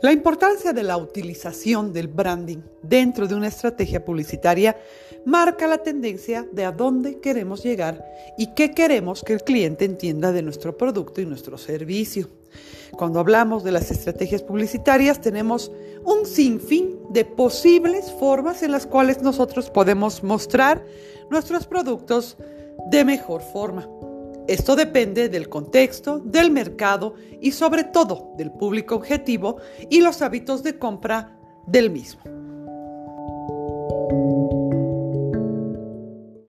La importancia de la utilización del branding dentro de una estrategia publicitaria marca la tendencia de a dónde queremos llegar y qué queremos que el cliente entienda de nuestro producto y nuestro servicio. Cuando hablamos de las estrategias publicitarias tenemos un sinfín de posibles formas en las cuales nosotros podemos mostrar nuestros productos de mejor forma. Esto depende del contexto, del mercado y sobre todo del público objetivo y los hábitos de compra del mismo.